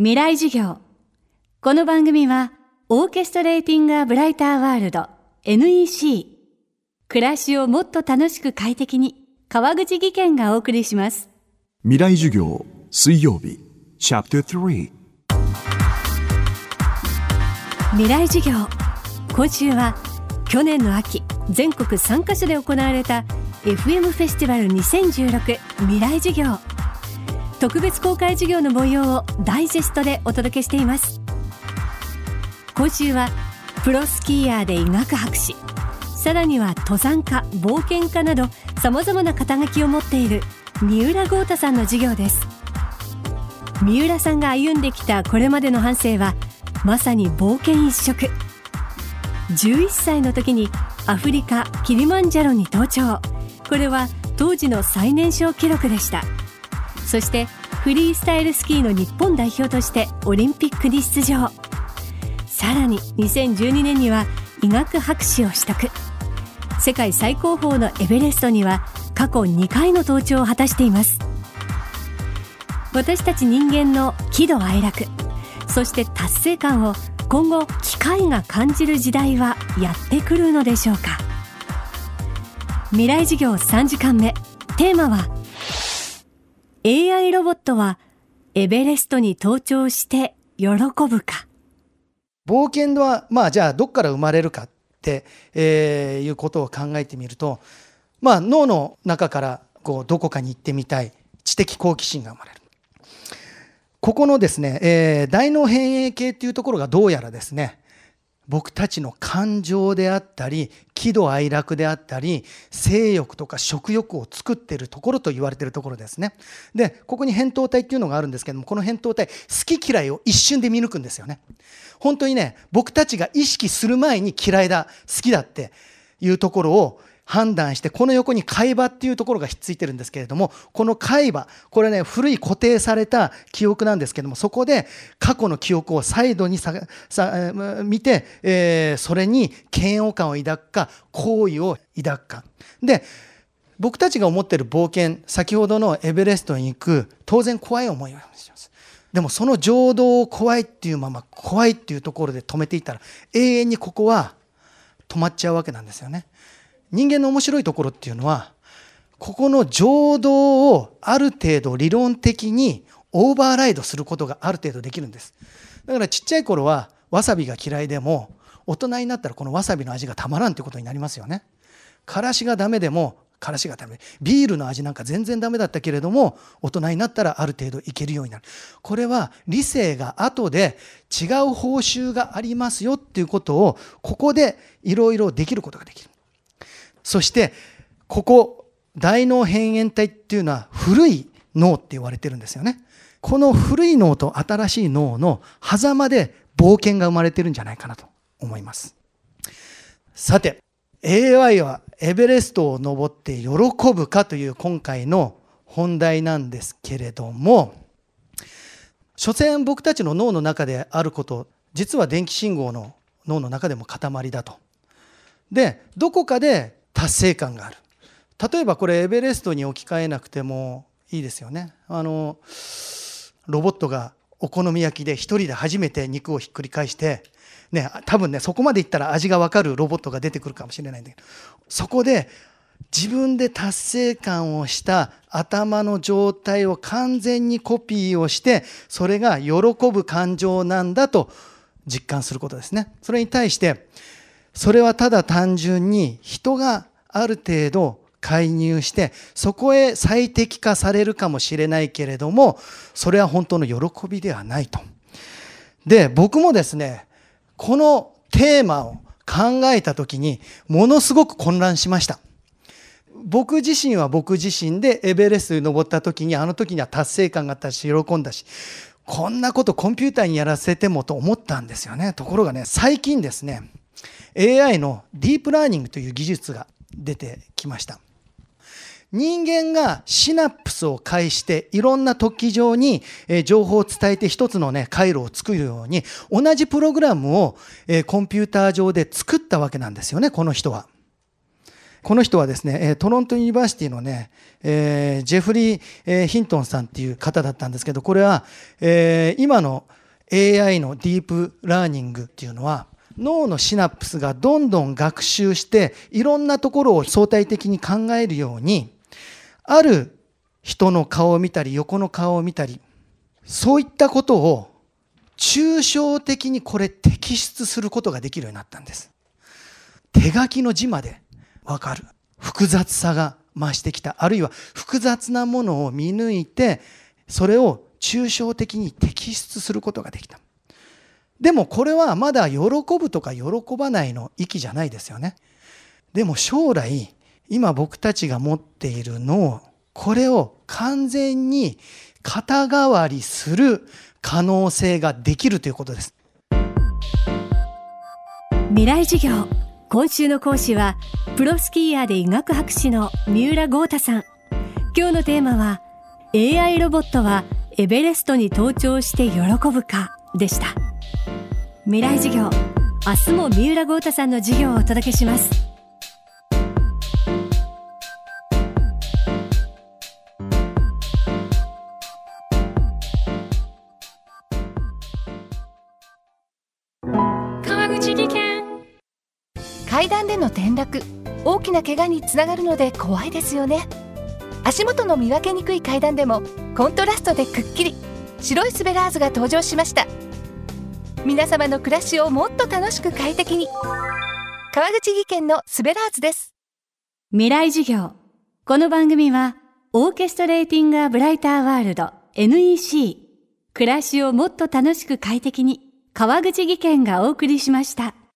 未来授業。この番組はオーケストレーティング・ア・ブライター・ワールド NEC 暮らしをもっと楽しく快適に川口義賢がお送りします。未来授業水曜日。チャプター3未来授業。今週は去年の秋全国3カ所で行われた FM フェスティバル2016未来授業特別公開授業の模様をダイジェストでお届けしています。今週はプロスキーヤーで医学博士。さらには登山家冒険家などさまざまな肩書きを持っている三浦豪太さんの授業です。三浦さんが歩んできたこれまでの半生はまさに冒険一色。11歳の時にアフリカキリマンジャロに登頂。これは当時の最年少記録でした。そしてフリースタイルスキーの日本代表としてオリンピックに出場。さらに2012年には医学博士を取得。世界最高峰のエベレストには過去2回の登頂を果たしています。私たち人間の喜怒哀楽そして達成感を今後機械が感じる時代はやってくるのでしょうか。未来授業3時間目。テーマは AI ロボットはエベレストに登頂して喜ぶか？冒険はまあじゃあどっから生まれるかって、えーいうことを考えてみるとまあ脳の中からこうどこかに行ってみたい知的好奇心が生まれる。ここのですね、えー大脳変影系っていうところがどうやらですね僕たちの感情であったり喜怒哀楽であったり性欲とか食欲を作っているところと言われているところですね。でここに扁桃体っていうのがあるんですけどもこの扁桃体好き嫌いを一瞬で見抜くんですよね。本当にね僕たちが意識する前に嫌いだ好きだっていうところを判断してこの横に海馬っていうところがひっついてるんですけれどもこの海馬これね古い固定された記憶なんですけどもそこで過去の記憶を再度にささ見て、えーそれに嫌悪感を抱くか好意を抱くか。で僕たちが思ってる冒険先ほどのエベレストに行く当然怖い思いをします。でもその情動を怖いっていうまま怖いっていうところで止めていったら永遠にここは止まっちゃうわけなんですよね。人間の面白いところっていうのはここの情動をある程度理論的にオーバーライドすることがある程度できるんです。だからちっちゃい頃はわさびが嫌いでも大人になったらこのわさびの味がたまらんってことになりますよね。からしがダメでもからしがダメ。ビールの味なんか全然ダメだったけれども大人になったらある程度いけるようになる。これは理性が後で違う報酬がありますよっていうことをここでいろいろできることができる。そしてここ大脳辺縁体っていうのは古い脳って言われてるんですよね。この古い脳と新しい脳の狭間で冒険が生まれてるんじゃないかなと思います。さて AI はエベレストを登って喜ぶかという今回の本題なんですけれども所詮僕たちの脳の中であること実は電気信号の脳の中でも塊だと。でどこかで達成感がある。例えばこれエベレストに置き換えなくてもいいですよね。あのロボットがお好み焼きで一人で初めて肉をひっくり返してね多分ねそこまでいったら味が分かるロボットが出てくるかもしれないんだけどそこで自分で達成感をした頭の状態を完全にコピーをしてそれが喜ぶ感情なんだと実感することですね。それに対してそれはただ単純に人がある程度介入してそこへ最適化されるかもしれないけれどもそれは本当の喜びではないと。で僕もですねこのテーマを考えた時にものすごく混乱しました。僕自身は僕自身でエベレストに登った時にあの時には達成感があったし喜んだしこんなことコンピューターにやらせてもと思ったんですよねところがね最近ですね AI のディープラーニングという技術が出てきました。人間がシナプスを介していろんな突起上に情報を伝えて一つのね回路を作るように同じプログラムをコンピューター上で作ったわけなんですよねこの人は。この人はですね、トロント University のね、えー、ジェフリー・え、ヒントンさんっていう方だったんですけど、これは、えー、今の AI のディープラーニングっていうのは、脳のシナプスがどんどん学習して、いろんなところを相対的に考えるように、ある人の顔を見たり、横の顔を見たり、そういったことを抽象的にこれ摘出することができるようになったんです。手書きの字までわかる。複雑さが増してきた。あるいは複雑なものを見抜いて、それを抽象的に摘出することができた。でもこれはまだ喜ぶとか喜ばないの域じゃないですよね。でも将来、今僕たちが持っている脳、これを完全に肩代わりする可能性ができるということです。未来授業今週の講師はプロスキーヤーで医学博士の三浦豪太さん今日のテーマは AI ロボットはエベレストに登頂して喜ぶかでした未来授業。明日も三浦豪太さんの授業をお届けします。川口技研。階段での転落。大きな怪我につながるので怖いですよね。足元の見分けにくい階段でもコントラストでくっきり。白いスベラーズが登場しました。皆様の暮らしをもっと楽しく快適に。川口技研のスベラーズです。未来授業。この番組はオーケストレーティングアブライターワールド NEC 暮らしをもっと楽しく快適に川口技研がお送りしました。